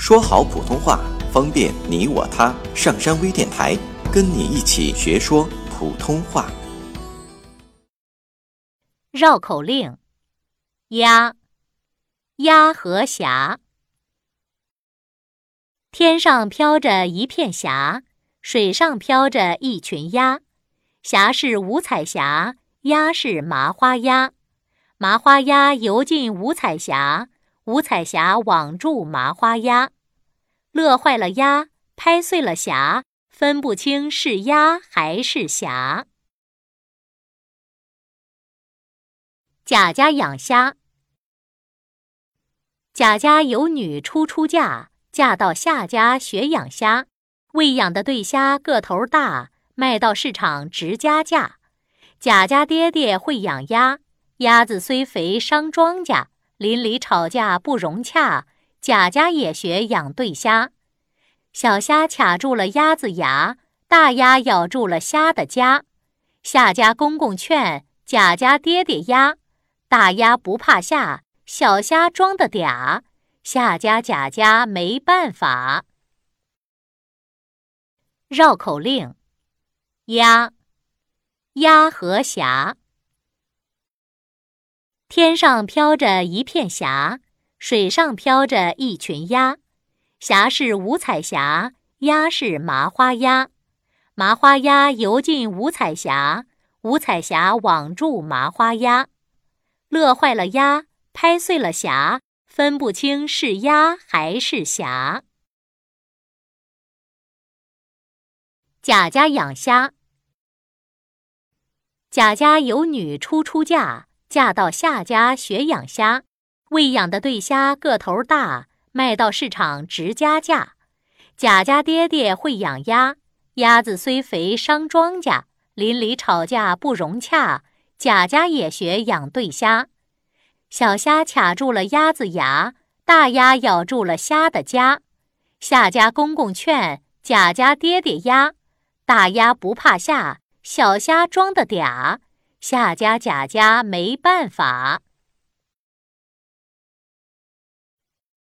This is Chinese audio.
说好普通话，方便你我他。上山微电台，跟你一起学说普通话。绕口令：鸭，鸭和霞。天上飘着一片霞，水上飘着一群鸭。霞是五彩霞，鸭是麻花鸭。麻花鸭游进五彩霞，五彩霞网住麻花鸭。乐坏了鸭，拍碎了霞，分不清是鸭还是霞。贾家养虾。贾家有女初出嫁，嫁到夏家学养虾，喂养的对虾个头大，卖到市场值加价。贾家爹爹会养鸭。鸭子虽肥伤庄稼，邻里吵架不融洽。贾家也学养对虾，小虾卡住了鸭子牙，大鸭咬住了虾的家。夏家公公劝贾家爹爹鸭，大鸭不怕下，小虾装的嗲。夏家贾家没办法。绕口令：鸭，鸭和霞。天上飘着一片霞，水上飘着一群鸭。霞是五彩霞，鸭是麻花鸭。麻花鸭游进五彩霞，五彩霞网住麻花鸭。乐坏了鸭，拍碎了霞，分不清是鸭还是霞。贾家养虾。贾家有女初出嫁。嫁到夏家学养虾，喂养的对虾个头大，卖到市场值加价。贾家爹爹会养鸭，鸭子虽肥伤庄稼，邻里吵架不融洽。贾家也学养对虾，小虾卡住了鸭子牙，大鸭咬住了虾的家。夏家公公劝贾家爹爹鸭，大鸭不怕下，小虾装的嗲。夏家贾家没办法。